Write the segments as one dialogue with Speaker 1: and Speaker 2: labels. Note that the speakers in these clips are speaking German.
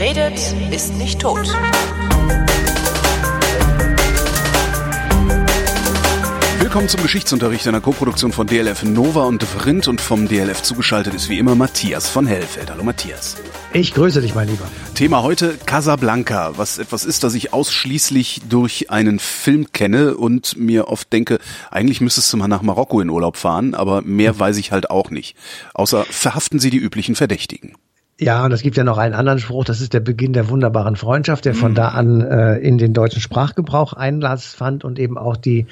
Speaker 1: Wer redet, ist nicht tot.
Speaker 2: Willkommen zum Geschichtsunterricht einer Koproduktion von DLF Nova und Vrindt und vom DLF zugeschaltet ist wie immer Matthias von Hellfeld. Hallo Matthias.
Speaker 3: Ich grüße dich, mein Lieber.
Speaker 2: Thema heute Casablanca, was etwas ist, das ich ausschließlich durch einen Film kenne und mir oft denke, eigentlich müsstest du mal nach Marokko in Urlaub fahren, aber mehr weiß ich halt auch nicht. Außer verhaften sie die üblichen Verdächtigen.
Speaker 3: Ja, und es gibt ja noch einen anderen Spruch, das ist der Beginn der wunderbaren Freundschaft, der von mhm. da an äh, in den deutschen Sprachgebrauch Einlass fand und eben auch die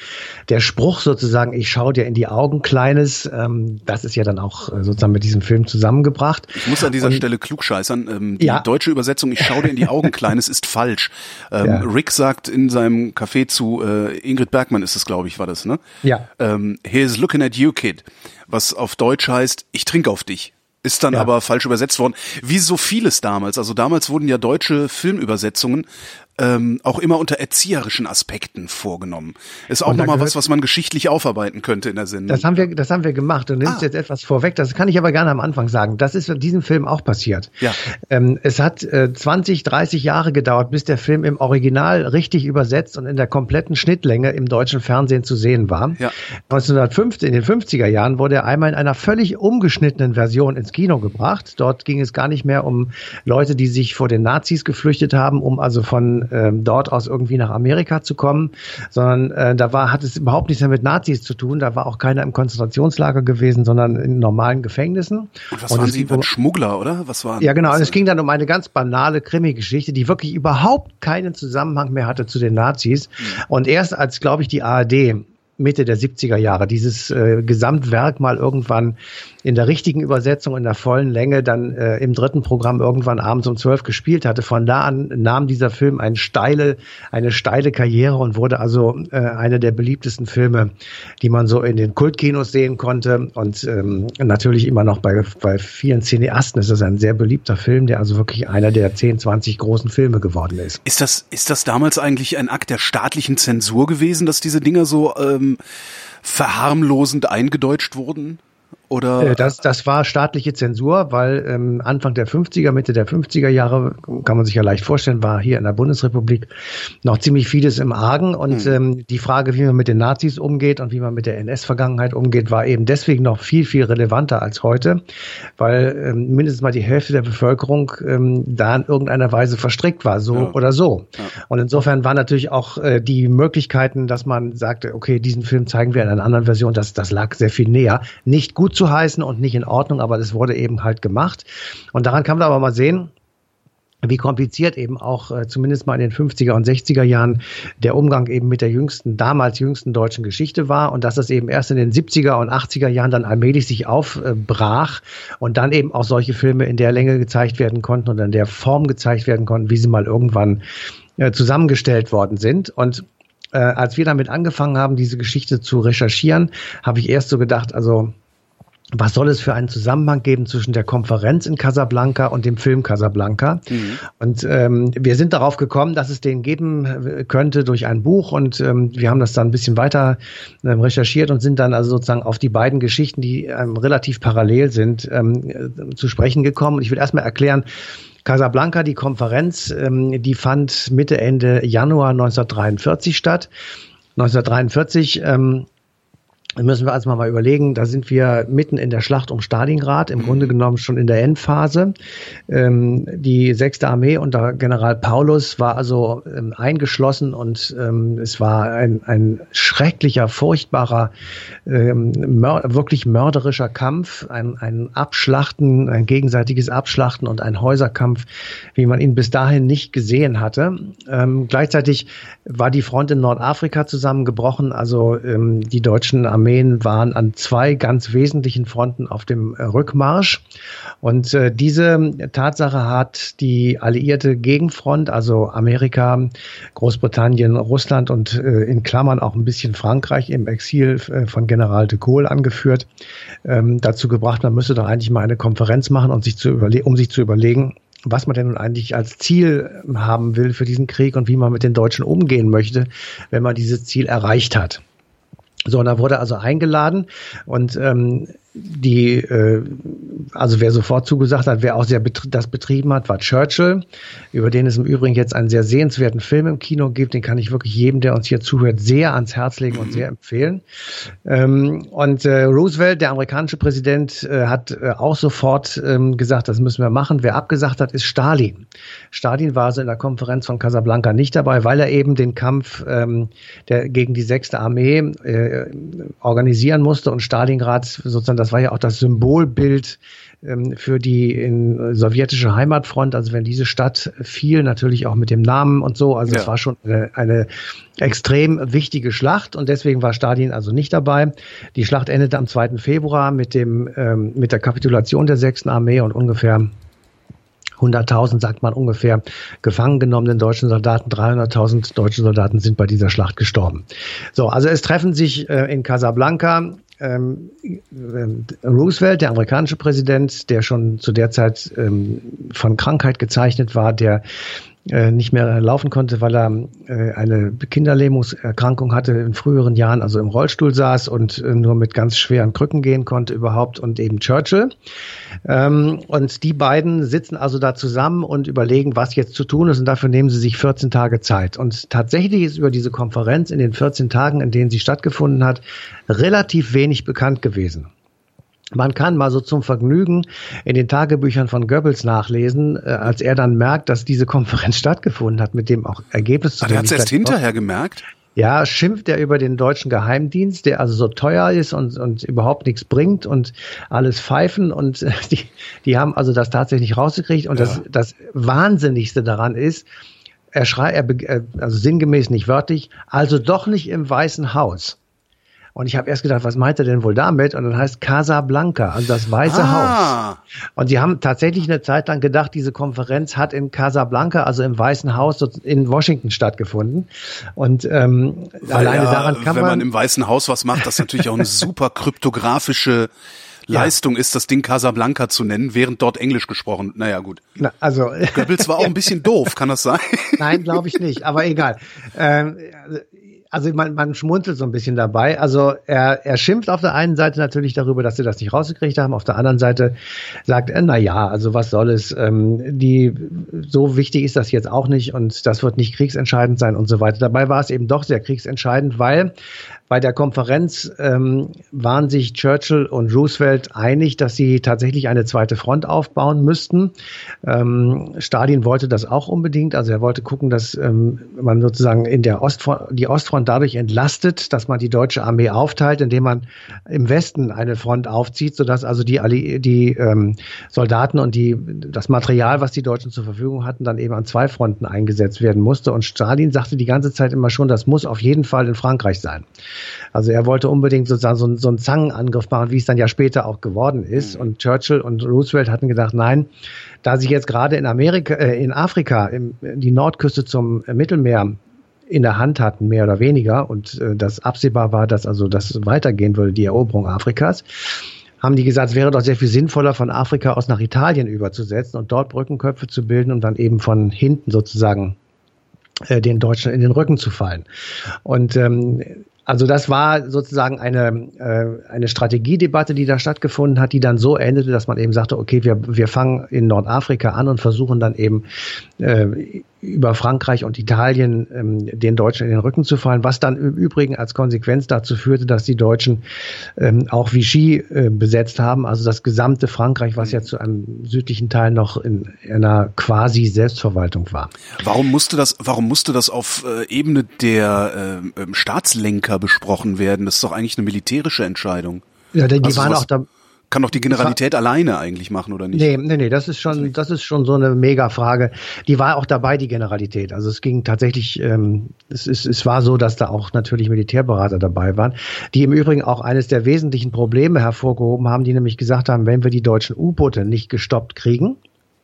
Speaker 3: der Spruch sozusagen, ich schaue dir in die Augen, Kleines, ähm, das ist ja dann auch äh, sozusagen mit diesem Film zusammengebracht.
Speaker 2: Ich muss an dieser und, Stelle klugscheißern. Ähm, die ja. deutsche Übersetzung, ich schaue dir in die Augen, Kleines, ist falsch. Ähm, ja. Rick sagt in seinem Café zu äh, Ingrid Bergmann ist es, glaube ich, war das, ne?
Speaker 3: Ja.
Speaker 2: Ähm, He is looking at you, kid. Was auf Deutsch heißt, ich trinke auf dich. Ist dann ja. aber falsch übersetzt worden. Wie so vieles damals. Also damals wurden ja deutsche Filmübersetzungen ähm, auch immer unter erzieherischen Aspekten vorgenommen. Ist auch nochmal was, was man geschichtlich aufarbeiten könnte in der Sendung.
Speaker 3: Das haben wir, das haben wir gemacht. Du nimmst ah. jetzt etwas vorweg. Das kann ich aber gerne am Anfang sagen. Das ist in diesem Film auch passiert.
Speaker 2: Ja.
Speaker 3: Ähm, es hat äh, 20, 30 Jahre gedauert, bis der Film im Original richtig übersetzt und in der kompletten Schnittlänge im deutschen Fernsehen zu sehen war.
Speaker 2: Ja.
Speaker 3: 1950, in den 50er Jahren wurde er einmal in einer völlig umgeschnittenen Version ins Kino gebracht. Dort ging es gar nicht mehr um Leute, die sich vor den Nazis geflüchtet haben, um also von äh, dort aus irgendwie nach Amerika zu kommen, sondern äh, da war, hat es überhaupt nichts mehr mit Nazis zu tun. Da war auch keiner im Konzentrationslager gewesen, sondern in normalen Gefängnissen.
Speaker 2: Und was und waren Sie? Um, Schmuggler, oder? Was war?
Speaker 3: Ja, genau. Und es ging dann um eine ganz banale Krimi-Geschichte, die wirklich überhaupt keinen Zusammenhang mehr hatte zu den Nazis. Mhm. Und erst als, glaube ich, die ARD Mitte der 70er Jahre dieses äh, Gesamtwerk mal irgendwann in der richtigen Übersetzung, in der vollen Länge dann äh, im dritten Programm irgendwann abends um zwölf gespielt hatte. Von da an nahm dieser Film eine steile, eine steile Karriere und wurde also äh, einer der beliebtesten Filme, die man so in den Kultkinos sehen konnte. Und ähm, natürlich immer noch bei, bei vielen Cineasten ist es ein sehr beliebter Film, der also wirklich einer der 10, 20 großen Filme geworden ist.
Speaker 2: Ist das, ist das damals eigentlich ein Akt der staatlichen Zensur gewesen, dass diese Dinger so ähm, verharmlosend eingedeutscht wurden? Oder?
Speaker 3: Äh, das, das war staatliche Zensur, weil ähm, Anfang der 50er, Mitte der 50er Jahre, kann man sich ja leicht vorstellen, war hier in der Bundesrepublik noch ziemlich vieles im Argen. Und mhm. ähm, die Frage, wie man mit den Nazis umgeht und wie man mit der NS-Vergangenheit umgeht, war eben deswegen noch viel, viel relevanter als heute, weil ähm, mindestens mal die Hälfte der Bevölkerung ähm, da in irgendeiner Weise verstrickt war, so ja. oder so. Ja. Und insofern waren natürlich auch äh, die Möglichkeiten, dass man sagte, okay, diesen Film zeigen wir in einer anderen Version, das, das lag sehr viel näher. Nicht gut zu heißen und nicht in Ordnung, aber das wurde eben halt gemacht. Und daran kann man aber mal sehen, wie kompliziert eben auch äh, zumindest mal in den 50er und 60er Jahren der Umgang eben mit der jüngsten, damals jüngsten deutschen Geschichte war und dass das eben erst in den 70er und 80er Jahren dann allmählich sich aufbrach und dann eben auch solche Filme in der Länge gezeigt werden konnten und in der Form gezeigt werden konnten, wie sie mal irgendwann äh, zusammengestellt worden sind. Und äh, als wir damit angefangen haben, diese Geschichte zu recherchieren, habe ich erst so gedacht, also was soll es für einen Zusammenhang geben zwischen der Konferenz in Casablanca und dem Film Casablanca? Mhm. Und ähm, wir sind darauf gekommen, dass es den geben äh, könnte durch ein Buch und ähm, wir haben das dann ein bisschen weiter ähm, recherchiert und sind dann also sozusagen auf die beiden Geschichten, die ähm, relativ parallel sind, ähm, äh, zu sprechen gekommen. Und ich will erstmal erklären, Casablanca, die Konferenz, ähm, die fand Mitte, Ende Januar 1943 statt. 1943 ähm, müssen wir also mal überlegen, da sind wir mitten in der Schlacht um Stalingrad, im mhm. Grunde genommen schon in der Endphase. Ähm, die sechste Armee unter General Paulus war also ähm, eingeschlossen und ähm, es war ein, ein schrecklicher, furchtbarer, ähm, mör wirklich mörderischer Kampf, ein, ein Abschlachten, ein gegenseitiges Abschlachten und ein Häuserkampf, wie man ihn bis dahin nicht gesehen hatte. Ähm, gleichzeitig war die Front in Nordafrika zusammengebrochen, also ähm, die deutschen Armeen Armeen waren an zwei ganz wesentlichen Fronten auf dem äh, Rückmarsch. Und äh, diese Tatsache hat die alliierte Gegenfront, also Amerika, Großbritannien, Russland und äh, in Klammern auch ein bisschen Frankreich im Exil äh, von General de Gaulle angeführt, ähm, dazu gebracht, man müsse doch eigentlich mal eine Konferenz machen, um sich zu, überle um sich zu überlegen, was man denn nun eigentlich als Ziel haben will für diesen Krieg und wie man mit den Deutschen umgehen möchte, wenn man dieses Ziel erreicht hat. So, und da wurde also eingeladen und ähm, die, äh, also wer sofort zugesagt hat, wer auch sehr betri das betrieben hat, war Churchill, über den es im Übrigen jetzt einen sehr sehenswerten Film im Kino gibt. Den kann ich wirklich jedem, der uns hier zuhört, sehr ans Herz legen und sehr empfehlen. Ähm, und äh, Roosevelt, der amerikanische Präsident, äh, hat auch sofort ähm, gesagt, das müssen wir machen. Wer abgesagt hat, ist Stalin. Stalin war also in der Konferenz von Casablanca nicht dabei, weil er eben den Kampf ähm, gegen die sechste Armee organisieren musste und Stalingrad sozusagen das das war ja auch das Symbolbild ähm, für die in sowjetische Heimatfront. Also wenn diese Stadt fiel, natürlich auch mit dem Namen und so. Also ja. es war schon eine, eine extrem wichtige Schlacht und deswegen war Stalin also nicht dabei. Die Schlacht endete am 2. Februar mit dem ähm, mit der Kapitulation der 6. Armee und ungefähr 100.000, sagt man ungefähr, gefangen genommenen deutschen Soldaten. 300.000 deutsche Soldaten sind bei dieser Schlacht gestorben. So, also es treffen sich äh, in Casablanca ähm, Roosevelt, der amerikanische Präsident, der schon zu der Zeit ähm, von Krankheit gezeichnet war, der nicht mehr laufen konnte, weil er äh, eine Kinderlähmungserkrankung hatte in früheren Jahren, also im Rollstuhl saß und äh, nur mit ganz schweren Krücken gehen konnte überhaupt und eben Churchill. Ähm, und die beiden sitzen also da zusammen und überlegen, was jetzt zu tun ist und dafür nehmen sie sich 14 Tage Zeit. Und tatsächlich ist über diese Konferenz in den 14 Tagen, in denen sie stattgefunden hat, relativ wenig bekannt gewesen. Man kann mal so zum Vergnügen in den Tagebüchern von Goebbels nachlesen, äh, als er dann merkt, dass diese Konferenz stattgefunden hat, mit dem auch Ergebnis
Speaker 2: zu Er hat es erst hinterher gemerkt?
Speaker 3: Ja, schimpft er über den deutschen Geheimdienst, der also so teuer ist und, und überhaupt nichts bringt und alles pfeifen und die, die haben also das tatsächlich rausgekriegt und ja. das, das Wahnsinnigste daran ist, er schreit, er, also sinngemäß nicht wörtlich, also doch nicht im Weißen Haus. Und ich habe erst gedacht, was meint er denn wohl damit? Und dann heißt Casablanca, also das Weiße ah. Haus. Und sie haben tatsächlich eine Zeit lang gedacht, diese Konferenz hat in Casablanca, also im Weißen Haus in Washington stattgefunden. Und ähm, alleine ja, daran kann
Speaker 2: wenn
Speaker 3: man...
Speaker 2: Wenn man im Weißen Haus was macht, das natürlich auch eine super kryptografische Leistung ja. ist, das Ding Casablanca zu nennen, während dort Englisch gesprochen. Naja, gut.
Speaker 3: Na, also
Speaker 2: Goebbels war auch ein bisschen doof, kann das sein?
Speaker 3: Nein, glaube ich nicht. Aber egal. Ähm, also man, man schmunzelt so ein bisschen dabei. Also er, er schimpft auf der einen Seite natürlich darüber, dass sie das nicht rausgekriegt haben. Auf der anderen Seite sagt er, na ja, also was soll es? Ähm, die so wichtig ist das jetzt auch nicht und das wird nicht kriegsentscheidend sein und so weiter. Dabei war es eben doch sehr kriegsentscheidend, weil bei der Konferenz ähm, waren sich Churchill und Roosevelt einig, dass sie tatsächlich eine zweite Front aufbauen müssten. Ähm, Stalin wollte das auch unbedingt. Also er wollte gucken, dass ähm, man sozusagen in der Ostfront, die Ostfront dadurch entlastet, dass man die deutsche Armee aufteilt, indem man im Westen eine Front aufzieht, sodass also die, Alli die ähm, Soldaten und die, das Material, was die Deutschen zur Verfügung hatten, dann eben an zwei Fronten eingesetzt werden musste. Und Stalin sagte die ganze Zeit immer schon, das muss auf jeden Fall in Frankreich sein. Also er wollte unbedingt sozusagen so, so einen Zangenangriff machen, wie es dann ja später auch geworden ist. Mhm. Und Churchill und Roosevelt hatten gedacht, nein, da sich jetzt gerade in Amerika, äh, in Afrika im, die Nordküste zum Mittelmeer in der Hand hatten, mehr oder weniger, und äh, das absehbar war, dass also das weitergehen würde, die Eroberung Afrikas, haben die gesagt, es wäre doch sehr viel sinnvoller, von Afrika aus nach Italien überzusetzen und dort Brückenköpfe zu bilden, um dann eben von hinten sozusagen äh, den Deutschen in den Rücken zu fallen. Und ähm, also das war sozusagen eine, äh, eine Strategiedebatte, die da stattgefunden hat, die dann so endete, dass man eben sagte, okay, wir, wir fangen in Nordafrika an und versuchen dann eben äh, über Frankreich und Italien ähm, den Deutschen in den Rücken zu fallen, was dann im Übrigen als Konsequenz dazu führte, dass die Deutschen ähm, auch Vichy äh, besetzt haben, also das gesamte Frankreich, was ja zu einem südlichen Teil noch in einer quasi Selbstverwaltung war.
Speaker 2: Warum musste das, warum musste das auf äh, Ebene der äh, Staatslenker besprochen werden? Das ist doch eigentlich eine militärische Entscheidung.
Speaker 3: Ja, die also waren auch da
Speaker 2: kann doch die Generalität war, alleine eigentlich machen, oder nicht?
Speaker 3: Nee, nee, nee, das ist schon, das ist schon so eine Mega-Frage. Die war auch dabei, die Generalität. Also es ging tatsächlich, ähm, es, ist, es war so, dass da auch natürlich Militärberater dabei waren, die im Übrigen auch eines der wesentlichen Probleme hervorgehoben haben, die nämlich gesagt haben, wenn wir die deutschen U-Boote nicht gestoppt kriegen,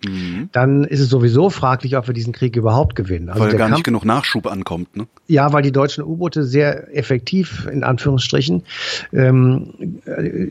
Speaker 3: Mhm. dann ist es sowieso fraglich, ob wir diesen Krieg überhaupt gewinnen.
Speaker 2: Also weil gar Kampf, nicht genug Nachschub ankommt, ne?
Speaker 3: Ja, weil die deutschen U-Boote sehr effektiv, in Anführungsstrichen, ähm,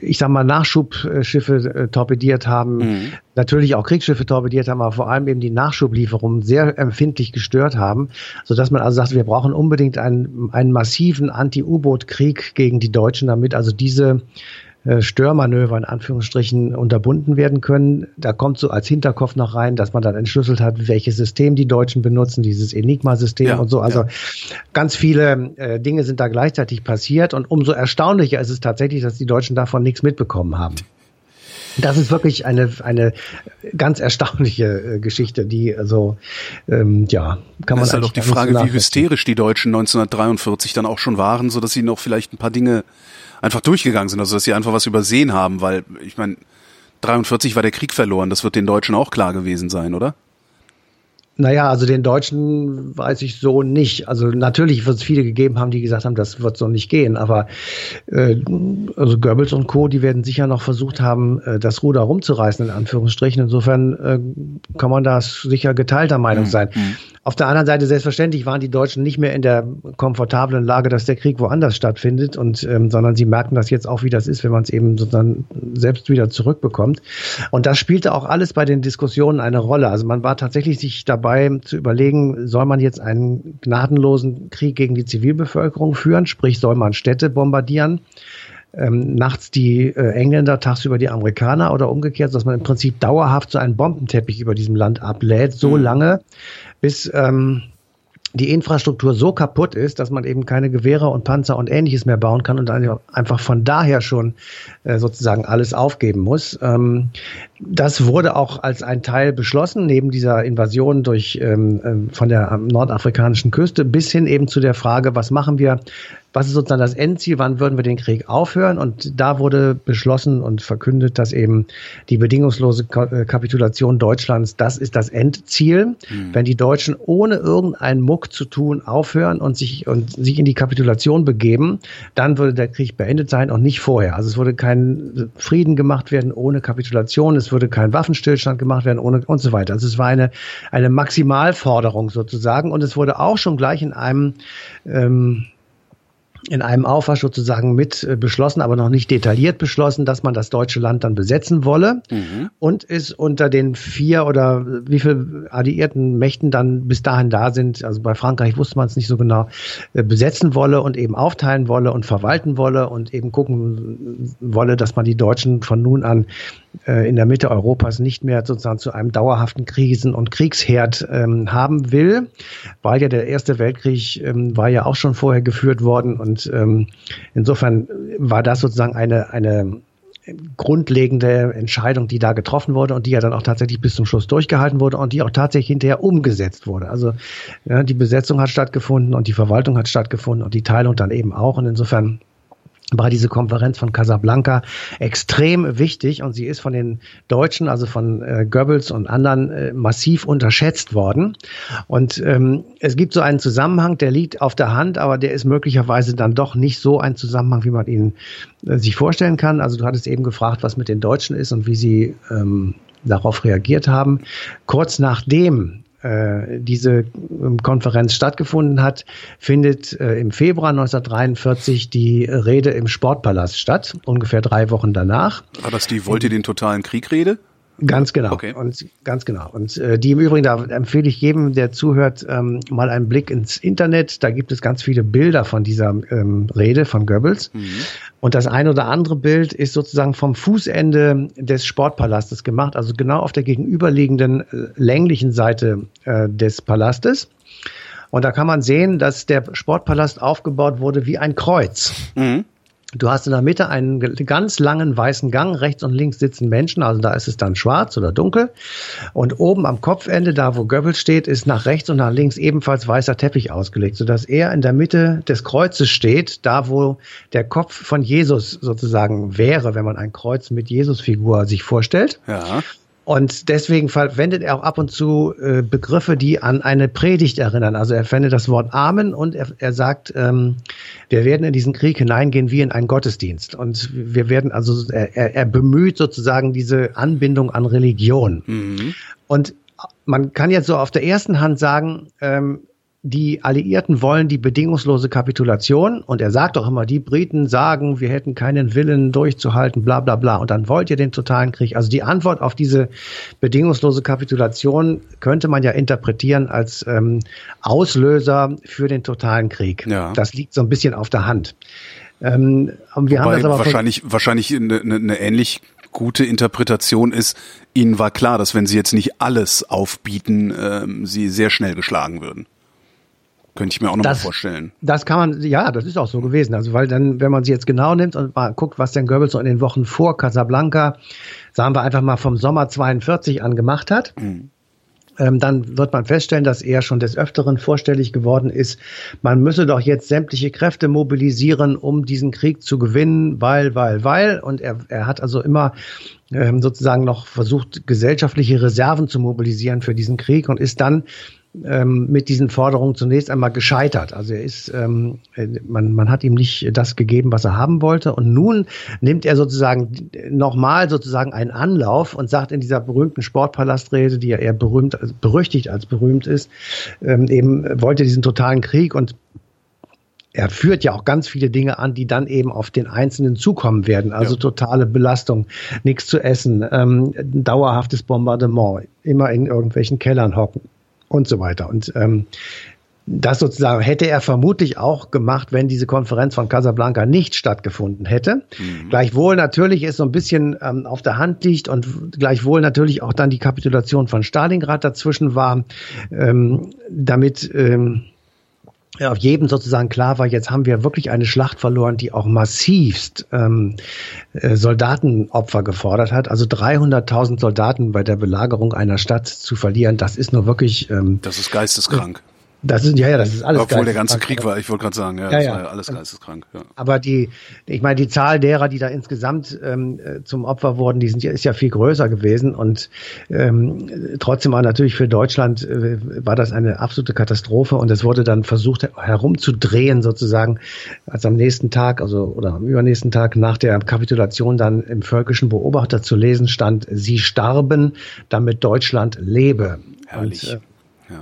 Speaker 3: ich sag mal, Nachschubschiffe äh, torpediert haben, mhm. natürlich auch Kriegsschiffe torpediert haben, aber vor allem eben die Nachschublieferungen sehr empfindlich gestört haben, sodass man also sagt, wir brauchen unbedingt einen, einen massiven Anti-U-Boot-Krieg gegen die Deutschen, damit also diese äh, Störmanöver in Anführungsstrichen unterbunden werden können. Da kommt so als Hinterkopf noch rein, dass man dann entschlüsselt hat, welches System die Deutschen benutzen, dieses Enigma-System ja, und so. Also ja. ganz viele äh, Dinge sind da gleichzeitig passiert und umso erstaunlicher ist es tatsächlich, dass die Deutschen davon nichts mitbekommen haben. Das ist wirklich eine, eine ganz erstaunliche äh, Geschichte, die also ähm, ja
Speaker 2: kann man. Das ist halt auch die Frage, wie hysterisch die Deutschen 1943 dann auch schon waren, so dass sie noch vielleicht ein paar Dinge einfach durchgegangen sind, also dass sie einfach was übersehen haben, weil ich meine 43 war der Krieg verloren, das wird den Deutschen auch klar gewesen sein, oder?
Speaker 3: Naja, also den Deutschen weiß ich so nicht. Also natürlich wird es viele gegeben haben, die gesagt haben, das wird so nicht gehen. Aber äh, also Goebbels und Co., die werden sicher noch versucht haben, äh, das Ruder rumzureißen, in Anführungsstrichen. Insofern äh, kann man da sicher geteilter Meinung mhm. sein. Mhm. Auf der anderen Seite, selbstverständlich waren die Deutschen nicht mehr in der komfortablen Lage, dass der Krieg woanders stattfindet, und, ähm, sondern sie merken das jetzt auch, wie das ist, wenn man es eben sozusagen selbst wieder zurückbekommt. Und das spielte auch alles bei den Diskussionen eine Rolle. Also man war tatsächlich sich dabei zu überlegen, soll man jetzt einen gnadenlosen Krieg gegen die Zivilbevölkerung führen, sprich soll man Städte bombardieren? ähm, nachts die äh, Engländer, tagsüber die Amerikaner oder umgekehrt, dass man im Prinzip dauerhaft so einen Bombenteppich über diesem Land ablädt, so mhm. lange, bis ähm, die Infrastruktur so kaputt ist, dass man eben keine Gewehre und Panzer und ähnliches mehr bauen kann und einfach von daher schon äh, sozusagen alles aufgeben muss. Ähm, das wurde auch als ein Teil beschlossen, neben dieser Invasion durch ähm, ähm von der nordafrikanischen Küste bis hin eben zu der Frage, was machen wir was ist sozusagen das Endziel, wann würden wir den Krieg aufhören? Und da wurde beschlossen und verkündet, dass eben die bedingungslose äh, Kapitulation Deutschlands, das ist das Endziel. Mhm. Wenn die Deutschen ohne irgendeinen Muck zu tun aufhören und sich, und sich in die Kapitulation begeben, dann würde der Krieg beendet sein und nicht vorher. Also es würde kein Frieden gemacht werden ohne Kapitulation, es würde kein Waffenstillstand gemacht werden ohne und so weiter. Also es war eine, eine Maximalforderung sozusagen und es wurde auch schon gleich in einem ähm, in einem Aufwasch sozusagen mit äh, beschlossen, aber noch nicht detailliert beschlossen, dass man das deutsche Land dann besetzen wolle mhm. und ist unter den vier oder wie viel alliierten Mächten dann bis dahin da sind, also bei Frankreich wusste man es nicht so genau, äh, besetzen wolle und eben aufteilen wolle und verwalten wolle und eben gucken wolle, dass man die Deutschen von nun an äh, in der Mitte Europas nicht mehr sozusagen zu einem dauerhaften Krisen- und Kriegsherd ähm, haben will, weil ja der Erste Weltkrieg ähm, war ja auch schon vorher geführt worden und ähm, insofern war das sozusagen eine, eine grundlegende Entscheidung, die da getroffen wurde und die ja dann auch tatsächlich bis zum Schluss durchgehalten wurde und die auch tatsächlich hinterher umgesetzt wurde. Also ja, die Besetzung hat stattgefunden und die Verwaltung hat stattgefunden und die Teilung dann eben auch und insofern war diese Konferenz von Casablanca extrem wichtig und sie ist von den Deutschen, also von äh, Goebbels und anderen, äh, massiv unterschätzt worden. Und ähm, es gibt so einen Zusammenhang, der liegt auf der Hand, aber der ist möglicherweise dann doch nicht so ein Zusammenhang, wie man ihn äh, sich vorstellen kann. Also du hattest eben gefragt, was mit den Deutschen ist und wie sie ähm, darauf reagiert haben. Kurz nachdem äh, diese ähm, Konferenz stattgefunden hat, findet äh, im Februar 1943 die Rede im Sportpalast statt, ungefähr drei Wochen danach.
Speaker 2: War das die Wollt ihr den totalen Krieg Rede?
Speaker 3: Ganz genau. Okay. Und ganz genau. Und äh, die im Übrigen, da empfehle ich jedem, der zuhört, ähm, mal einen Blick ins Internet. Da gibt es ganz viele Bilder von dieser ähm, Rede von Goebbels. Mhm. Und das ein oder andere Bild ist sozusagen vom Fußende des Sportpalastes gemacht, also genau auf der gegenüberliegenden äh, länglichen Seite äh, des Palastes. Und da kann man sehen, dass der Sportpalast aufgebaut wurde wie ein Kreuz. Mhm. Du hast in der Mitte einen ganz langen weißen Gang, rechts und links sitzen Menschen, also da ist es dann schwarz oder dunkel. Und oben am Kopfende, da wo Goebbels steht, ist nach rechts und nach links ebenfalls weißer Teppich ausgelegt, sodass er in der Mitte des Kreuzes steht, da wo der Kopf von Jesus sozusagen wäre, wenn man ein Kreuz mit Jesus-Figur sich vorstellt. Ja. Und deswegen verwendet er auch ab und zu äh, Begriffe, die an eine Predigt erinnern. Also er verwendet das Wort Amen und er, er sagt, ähm, wir werden in diesen Krieg hineingehen wie in einen Gottesdienst. Und wir werden also, er, er bemüht sozusagen diese Anbindung an Religion. Mhm. Und man kann jetzt so auf der ersten Hand sagen, ähm, die Alliierten wollen die bedingungslose Kapitulation und er sagt auch immer, die Briten sagen, wir hätten keinen Willen durchzuhalten, bla bla bla. Und dann wollt ihr den totalen Krieg. Also die Antwort auf diese bedingungslose Kapitulation könnte man ja interpretieren als ähm, Auslöser für den totalen Krieg. Ja. Das liegt so ein bisschen auf der Hand. Ähm, wir Wobei haben das aber
Speaker 2: wahrscheinlich, wahrscheinlich eine, eine ähnlich gute Interpretation ist, ihnen war klar, dass wenn sie jetzt nicht alles aufbieten, ähm, sie sehr schnell geschlagen würden. Könnte ich mir auch noch das, mal vorstellen.
Speaker 3: Das kann man, ja, das ist auch so gewesen. Also, weil dann, wenn man sie jetzt genau nimmt und mal guckt, was denn Goebbels so in den Wochen vor Casablanca, sagen wir einfach mal vom Sommer 42 an gemacht hat, mhm. ähm, dann wird man feststellen, dass er schon des Öfteren vorstellig geworden ist, man müsse doch jetzt sämtliche Kräfte mobilisieren, um diesen Krieg zu gewinnen, weil, weil, weil. Und er, er hat also immer ähm, sozusagen noch versucht, gesellschaftliche Reserven zu mobilisieren für diesen Krieg und ist dann ähm, mit diesen Forderungen zunächst einmal gescheitert. Also er ist, ähm, man, man hat ihm nicht das gegeben, was er haben wollte. Und nun nimmt er sozusagen nochmal sozusagen einen Anlauf und sagt in dieser berühmten Sportpalastrede, die ja eher berühmt, berüchtigt als berühmt ist, ähm, eben wollte diesen totalen Krieg und er führt ja auch ganz viele Dinge an, die dann eben auf den Einzelnen zukommen werden. Also ja. totale Belastung, nichts zu essen, ähm, dauerhaftes Bombardement, immer in irgendwelchen Kellern hocken und so weiter. Und ähm, das sozusagen hätte er vermutlich auch gemacht, wenn diese Konferenz von Casablanca nicht stattgefunden hätte. Mhm. Gleichwohl natürlich ist so ein bisschen ähm, auf der Hand liegt und gleichwohl natürlich auch dann die Kapitulation von Stalingrad dazwischen war, ähm, damit ähm, ja, auf jedem sozusagen klar war, jetzt haben wir wirklich eine Schlacht verloren, die auch massivst ähm, äh, Soldatenopfer gefordert hat. Also 300.000 Soldaten bei der Belagerung einer Stadt zu verlieren, das ist nur wirklich.
Speaker 2: Ähm, das ist geisteskrank.
Speaker 3: Das ist ja, ja, das ist alles.
Speaker 2: Obwohl der ganze Krieg war, ich wollte gerade sagen, ja, ja, das ja. war ja alles geisteskrank. Ja.
Speaker 3: Aber die, ich meine, die Zahl derer, die da insgesamt ähm, zum Opfer wurden, die sind ja, ist ja viel größer gewesen und ähm, trotzdem war natürlich für Deutschland äh, war das eine absolute Katastrophe und es wurde dann versucht herumzudrehen sozusagen, als am nächsten Tag, also oder am übernächsten Tag nach der Kapitulation dann im völkischen Beobachter zu lesen stand: Sie starben, damit Deutschland lebe.
Speaker 2: Herrlich. Und, äh,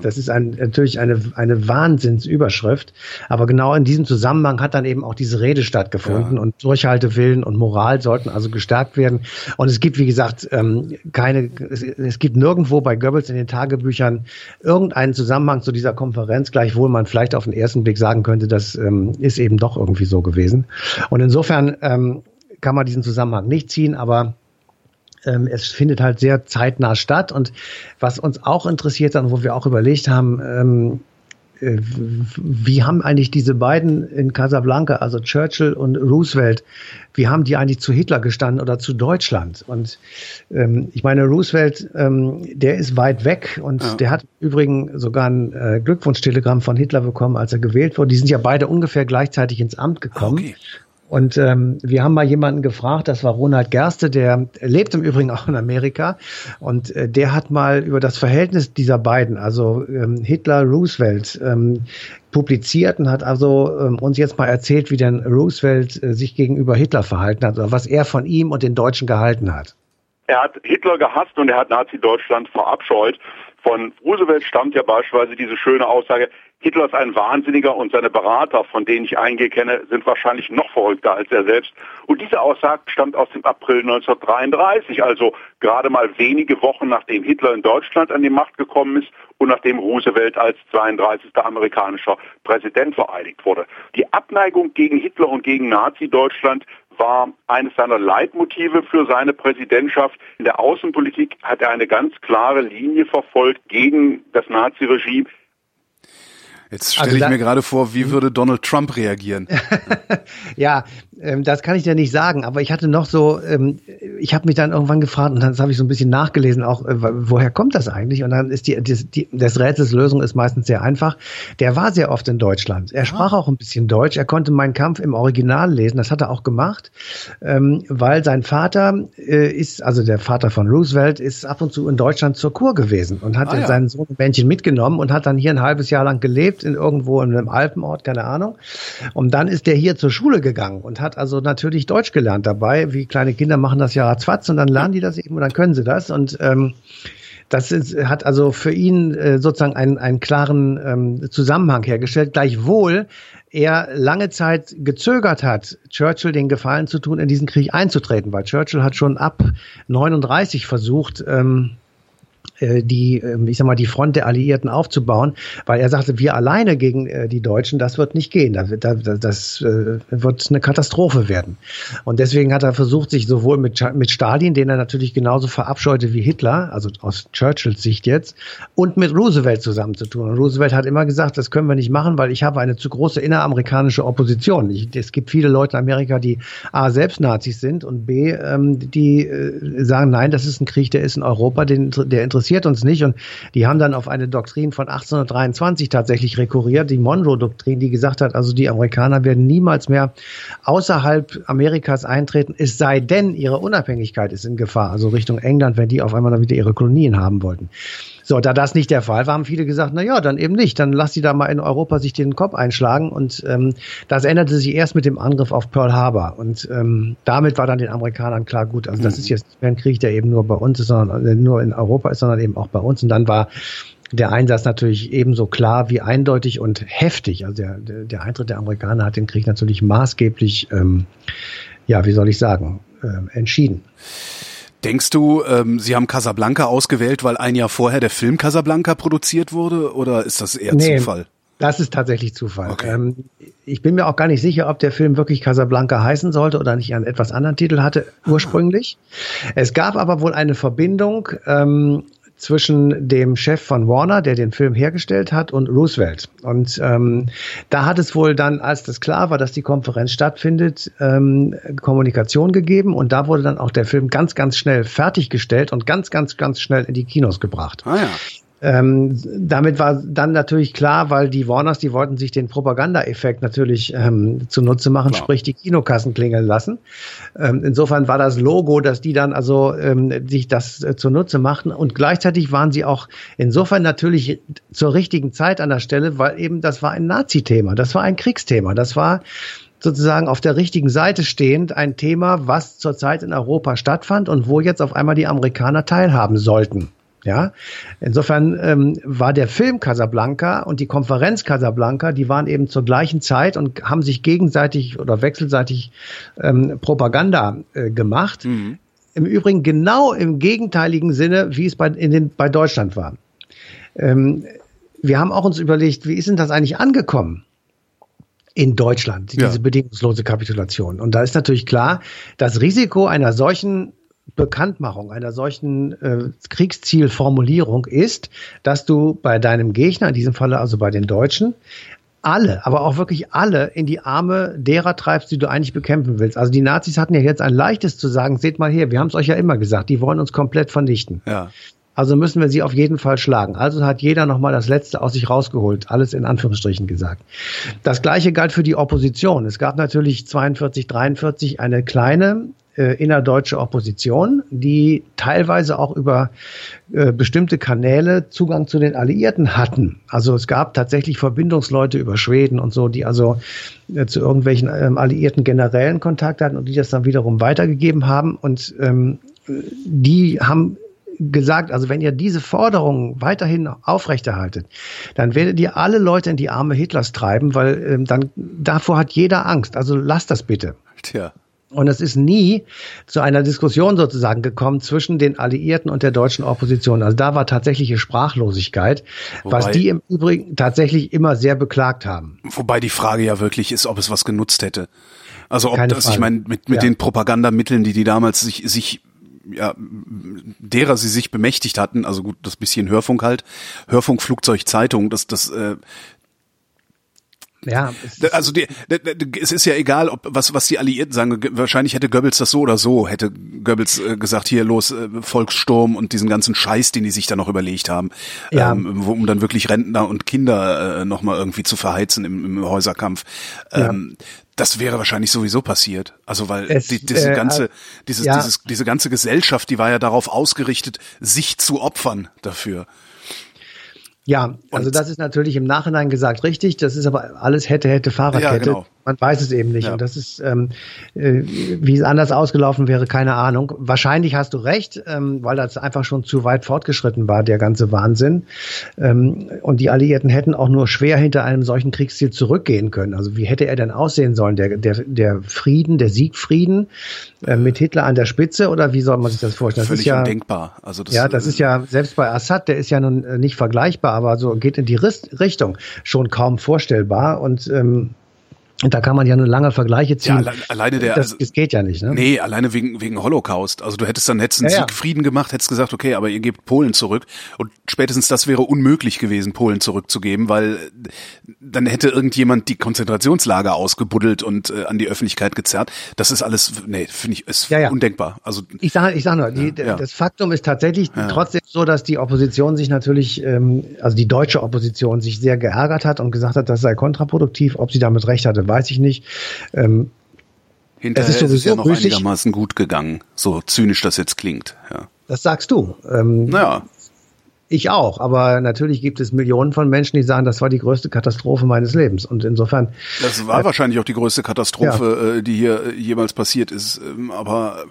Speaker 3: das ist ein, natürlich eine, eine Wahnsinnsüberschrift. Aber genau in diesem Zusammenhang hat dann eben auch diese Rede stattgefunden ja. und Durchhaltewillen und Moral sollten also gestärkt werden. Und es gibt, wie gesagt, ähm, keine, es, es gibt nirgendwo bei Goebbels in den Tagebüchern irgendeinen Zusammenhang zu dieser Konferenz, gleichwohl man vielleicht auf den ersten Blick sagen könnte, das ähm, ist eben doch irgendwie so gewesen. Und insofern ähm, kann man diesen Zusammenhang nicht ziehen, aber ähm, es findet halt sehr zeitnah statt. Und was uns auch interessiert und wo wir auch überlegt haben, ähm, äh, wie haben eigentlich diese beiden in Casablanca, also Churchill und Roosevelt, wie haben die eigentlich zu Hitler gestanden oder zu Deutschland? Und ähm, ich meine, Roosevelt, ähm, der ist weit weg und ja. der hat übrigens sogar ein äh, Glückwunschtelegramm von Hitler bekommen, als er gewählt wurde. Die sind ja beide ungefähr gleichzeitig ins Amt gekommen. Okay. Und ähm, wir haben mal jemanden gefragt, das war Ronald Gerste, der lebt im Übrigen auch in Amerika. Und äh, der hat mal über das Verhältnis dieser beiden, also ähm, Hitler, Roosevelt, ähm, publiziert und hat also ähm, uns jetzt mal erzählt, wie denn Roosevelt äh, sich gegenüber Hitler verhalten hat, oder was er von ihm und den Deutschen gehalten hat.
Speaker 4: Er hat Hitler gehasst und er hat Nazi-Deutschland verabscheut. Von Roosevelt stammt ja beispielsweise diese schöne Aussage, Hitler ist ein Wahnsinniger und seine Berater, von denen ich einige kenne, sind wahrscheinlich noch verrückter als er selbst. Und diese Aussage stammt aus dem April 1933, also gerade mal wenige Wochen nachdem Hitler in Deutschland an die Macht gekommen ist und nachdem Roosevelt als 32. amerikanischer Präsident vereidigt wurde. Die Abneigung gegen Hitler und gegen Nazi-Deutschland war eines seiner Leitmotive für seine Präsidentschaft. In der Außenpolitik hat er eine ganz klare Linie verfolgt gegen das Naziregime.
Speaker 2: Jetzt stelle also ich mir gerade vor, wie würde Donald Trump reagieren?
Speaker 3: ja, ähm, das kann ich dir nicht sagen, aber ich hatte noch so, ähm, ich habe mich dann irgendwann gefragt und dann habe ich so ein bisschen nachgelesen, auch äh, woher kommt das eigentlich? Und dann ist die, die, die des Rätsels Lösung ist meistens sehr einfach. Der war sehr oft in Deutschland. Er sprach auch ein bisschen Deutsch. Er konnte meinen Kampf im Original lesen. Das hat er auch gemacht, ähm, weil sein Vater äh, ist, also der Vater von Roosevelt, ist ab und zu in Deutschland zur Kur gewesen und hat ah, ja. seinen Sohn Männchen mitgenommen und hat dann hier ein halbes Jahr lang gelebt in irgendwo in einem Alpenort, keine Ahnung. Und dann ist der hier zur Schule gegangen und hat also natürlich Deutsch gelernt dabei. Wie kleine Kinder machen das ja ratzfatz und dann lernen die das eben und dann können sie das. Und ähm, das ist, hat also für ihn äh, sozusagen einen, einen klaren ähm, Zusammenhang hergestellt. Gleichwohl er lange Zeit gezögert hat, Churchill den Gefallen zu tun, in diesen Krieg einzutreten, weil Churchill hat schon ab 39 versucht, ähm, äh, die, ähm, ich sag mal, die Front der Alliierten aufzubauen, weil er sagte, wir alleine gegen äh, die Deutschen, das wird nicht gehen. Das, das wird eine Katastrophe werden. Und deswegen hat er versucht, sich sowohl mit, mit Stalin, den er natürlich genauso verabscheute wie Hitler, also aus Churchills Sicht jetzt, und mit Roosevelt zusammenzutun. Und Roosevelt hat immer gesagt, das können wir nicht machen, weil ich habe eine zu große inneramerikanische Opposition. Ich, es gibt viele Leute in Amerika, die A, selbst Nazis sind und B, ähm, die äh, sagen, nein, das ist ein Krieg, der ist in Europa, den, der interessiert uns nicht. Und die haben dann auf eine Doktrin von 1823 tatsächlich rekurriert, die Monroe-Doktrin, die gesagt hat, also die Amerikaner werden niemals mehr außerhalb Amerikas eintreten, es sei denn, ihre Unabhängigkeit ist in Gefahr, also Richtung England, wenn die auf einmal dann wieder ihre Kolonien haben wollten. So, da das nicht der Fall war, haben viele gesagt, na ja, dann eben nicht. Dann lass sie da mal in Europa sich den Kopf einschlagen. Und ähm, das änderte sich erst mit dem Angriff auf Pearl Harbor. Und ähm, damit war dann den Amerikanern klar, gut, also das mhm. ist jetzt nicht mehr ein Krieg, der eben nur bei uns ist, sondern äh, nur in Europa ist, sondern eben auch bei uns. Und dann war der Einsatz natürlich ebenso klar wie eindeutig und heftig. Also der, der Eintritt der Amerikaner hat den Krieg natürlich maßgeblich, ähm, ja, wie soll ich sagen, äh, entschieden.
Speaker 2: Denkst du, ähm, sie haben Casablanca ausgewählt, weil ein Jahr vorher der Film Casablanca produziert wurde, oder ist das eher nee, Zufall?
Speaker 3: Das ist tatsächlich Zufall. Okay. Ähm, ich bin mir auch gar nicht sicher, ob der Film wirklich Casablanca heißen sollte oder nicht einen etwas anderen Titel hatte ursprünglich. Es gab aber wohl eine Verbindung. Ähm, zwischen dem Chef von Warner, der den Film hergestellt hat, und Roosevelt. Und ähm, da hat es wohl dann, als das klar war, dass die Konferenz stattfindet, ähm, Kommunikation gegeben und da wurde dann auch der Film ganz, ganz schnell fertiggestellt und ganz, ganz, ganz schnell in die Kinos gebracht. Ah ja. Ähm, damit war dann natürlich klar, weil die Warners, die wollten sich den Propaganda-Effekt natürlich ähm, zunutze machen, Klar. sprich die Kinokassen klingeln lassen. Ähm, insofern war das Logo, dass die dann also ähm, sich das äh, zunutze machten und gleichzeitig waren sie auch insofern natürlich zur richtigen Zeit an der Stelle, weil eben das war ein Nazi-Thema, das war ein Kriegsthema, das war sozusagen auf der richtigen Seite stehend ein Thema, was zurzeit in Europa stattfand und wo jetzt auf einmal die Amerikaner teilhaben sollten. Ja, insofern ähm, war der Film Casablanca und die Konferenz Casablanca, die waren eben zur gleichen Zeit und haben sich gegenseitig oder wechselseitig ähm, Propaganda äh, gemacht. Mhm. Im Übrigen genau im gegenteiligen Sinne, wie es bei, in den, bei Deutschland war. Ähm, wir haben auch uns überlegt, wie ist denn das eigentlich angekommen? in Deutschland, diese ja. bedingungslose Kapitulation. Und da ist natürlich klar, das Risiko einer solchen Bekanntmachung einer solchen äh, Kriegszielformulierung ist, dass du bei deinem Gegner, in diesem Falle also bei den Deutschen, alle, aber auch wirklich alle in die Arme derer treibst, die du eigentlich bekämpfen willst. Also die Nazis hatten ja jetzt ein leichtes zu sagen, seht mal her, wir haben es euch ja immer gesagt, die wollen uns komplett vernichten. Ja. Also müssen wir sie auf jeden Fall schlagen. Also hat jeder nochmal das Letzte aus sich rausgeholt. Alles in Anführungsstrichen gesagt. Das Gleiche galt für die Opposition. Es gab natürlich 42, 43 eine kleine äh, innerdeutsche Opposition, die teilweise auch über äh, bestimmte Kanäle Zugang zu den Alliierten hatten. Also es gab tatsächlich Verbindungsleute über Schweden und so, die also äh, zu irgendwelchen ähm, Alliierten generellen Kontakt hatten und die das dann wiederum weitergegeben haben. Und ähm, die haben gesagt, also wenn ihr diese Forderungen weiterhin aufrechterhaltet, dann werdet ihr alle Leute in die Arme Hitlers treiben, weil ähm, dann davor hat jeder Angst. Also lasst das bitte. Tja. Und es ist nie zu einer Diskussion sozusagen gekommen zwischen den Alliierten und der deutschen Opposition. Also da war tatsächliche Sprachlosigkeit, wobei, was die im Übrigen tatsächlich immer sehr beklagt haben.
Speaker 2: Wobei die Frage ja wirklich ist, ob es was genutzt hätte. Also ob Keine das, Frage. ich meine, mit, mit ja. den Propagandamitteln, die die damals sich, sich ja, derer sie sich bemächtigt hatten, also gut, das bisschen Hörfunk halt, Hörfunk, Flugzeug, Zeitung, das, das, äh, ja, also die, es ist ja egal, ob was was die Alliierten sagen. Wahrscheinlich hätte Goebbels das so oder so hätte Goebbels äh, gesagt, hier los äh, Volkssturm und diesen ganzen Scheiß, den die sich da noch überlegt haben, ja. ähm, um dann wirklich Rentner und Kinder äh, noch mal irgendwie zu verheizen im, im Häuserkampf. Ähm, ja. Das wäre wahrscheinlich sowieso passiert. Also weil es, die, diese äh, ganze, dieses, ja. dieses, diese ganze Gesellschaft, die war ja darauf ausgerichtet, sich zu opfern dafür.
Speaker 3: Ja, also und das ist natürlich im Nachhinein gesagt richtig. Das ist aber alles hätte, hätte Fahrradkette. Ja, genau. Man weiß es eben nicht. Ja. Und das ist, ähm, äh, wie es anders ausgelaufen wäre, keine Ahnung. Wahrscheinlich hast du recht, ähm, weil das einfach schon zu weit fortgeschritten war, der ganze Wahnsinn. Ähm, und die Alliierten hätten auch nur schwer hinter einem solchen Kriegsziel zurückgehen können. Also wie hätte er denn aussehen sollen? Der, der, der Frieden, der Siegfrieden äh, mit Hitler an der Spitze oder wie soll man sich das vorstellen? Das
Speaker 2: Völlig
Speaker 3: ist ja,
Speaker 2: undenkbar.
Speaker 3: Also das, ja, das ist ja, selbst bei Assad, der ist ja nun äh, nicht vergleichbar, aber so geht in die Richtung schon kaum vorstellbar. Und ähm, da kann man ja nur lange Vergleiche ziehen.
Speaker 2: Ja, alleine der,
Speaker 3: das, das geht ja nicht, ne?
Speaker 2: Nee, alleine wegen, wegen Holocaust. Also du hättest dann hättest einen ja, Siegfrieden gemacht, hättest gesagt, okay, aber ihr gebt Polen zurück. Und spätestens das wäre unmöglich gewesen, Polen zurückzugeben, weil dann hätte irgendjemand die Konzentrationslager ausgebuddelt und äh, an die Öffentlichkeit gezerrt. Das ist alles, nee, finde ich, ist ja, ja. undenkbar. Also
Speaker 3: ich sage, ich sage nur, die, das Faktum ist tatsächlich trotzdem so, dass die Opposition sich natürlich, ähm, also die deutsche Opposition sich sehr geärgert hat und gesagt hat, das sei kontraproduktiv. Ob sie damit recht hatte, weiß ich nicht. Ähm,
Speaker 2: Hinterher es ist, ist es ja noch müßig. einigermaßen gut gegangen, so zynisch das jetzt klingt. Ja.
Speaker 3: Das sagst du. Ähm,
Speaker 2: naja.
Speaker 3: Ich auch, aber natürlich gibt es Millionen von Menschen, die sagen, das war die größte Katastrophe meines Lebens. Und insofern.
Speaker 2: Das war äh, wahrscheinlich auch die größte Katastrophe, ja. Äh, die hier jemals passiert ist. Ähm, aber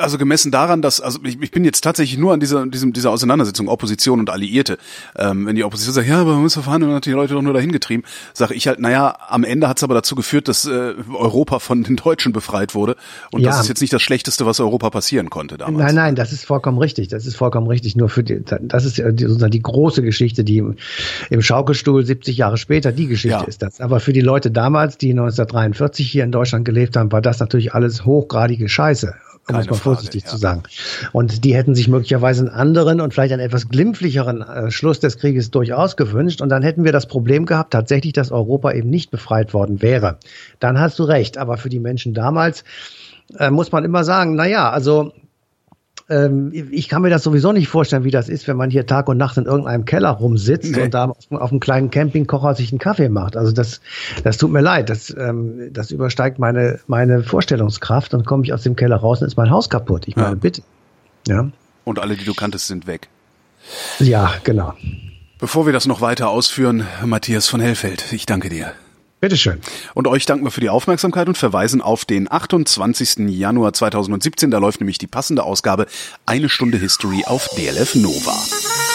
Speaker 2: also gemessen daran, dass, also ich, ich bin jetzt tatsächlich nur an dieser, diesem, dieser Auseinandersetzung Opposition und Alliierte. Ähm, wenn die Opposition sagt, ja, aber man muss verfahren und hat die Leute doch nur dahin getrieben, sage ich halt, naja, am Ende hat es aber dazu geführt, dass äh, Europa von den Deutschen befreit wurde. Und ja. das ist jetzt nicht das Schlechteste, was Europa passieren konnte damals.
Speaker 3: Nein, nein, das ist vollkommen richtig. Das ist vollkommen richtig. Nur für die, das ist sozusagen die große Geschichte, die im, im Schaukelstuhl 70 Jahre später, die Geschichte ja. ist das. Aber für die Leute damals, die 1943 hier in Deutschland gelebt haben, war das natürlich alles hochgradige Scheiße um es mal vorsichtig Frage, zu sagen. Und die hätten sich möglicherweise einen anderen und vielleicht einen etwas glimpflicheren äh, Schluss des Krieges durchaus gewünscht. Und dann hätten wir das Problem gehabt, tatsächlich, dass Europa eben nicht befreit worden wäre. Dann hast du recht. Aber für die Menschen damals äh, muss man immer sagen, na ja, also ähm, ich kann mir das sowieso nicht vorstellen, wie das ist, wenn man hier Tag und Nacht in irgendeinem Keller rumsitzt nee. und da auf, auf, einem kleinen Campingkocher sich einen Kaffee macht. Also das, das tut mir leid. Das, ähm, das übersteigt meine, meine Vorstellungskraft. Dann komme ich aus dem Keller raus und ist mein Haus kaputt. Ich meine, ja. bitte. Ja.
Speaker 2: Und alle, die du kanntest, sind weg.
Speaker 3: Ja, genau.
Speaker 2: Bevor wir das noch weiter ausführen, Matthias von Hellfeld, ich danke dir.
Speaker 3: Bitteschön.
Speaker 2: Und euch danken wir für die Aufmerksamkeit und verweisen auf den 28. Januar 2017. Da läuft nämlich die passende Ausgabe Eine Stunde History auf DLF Nova.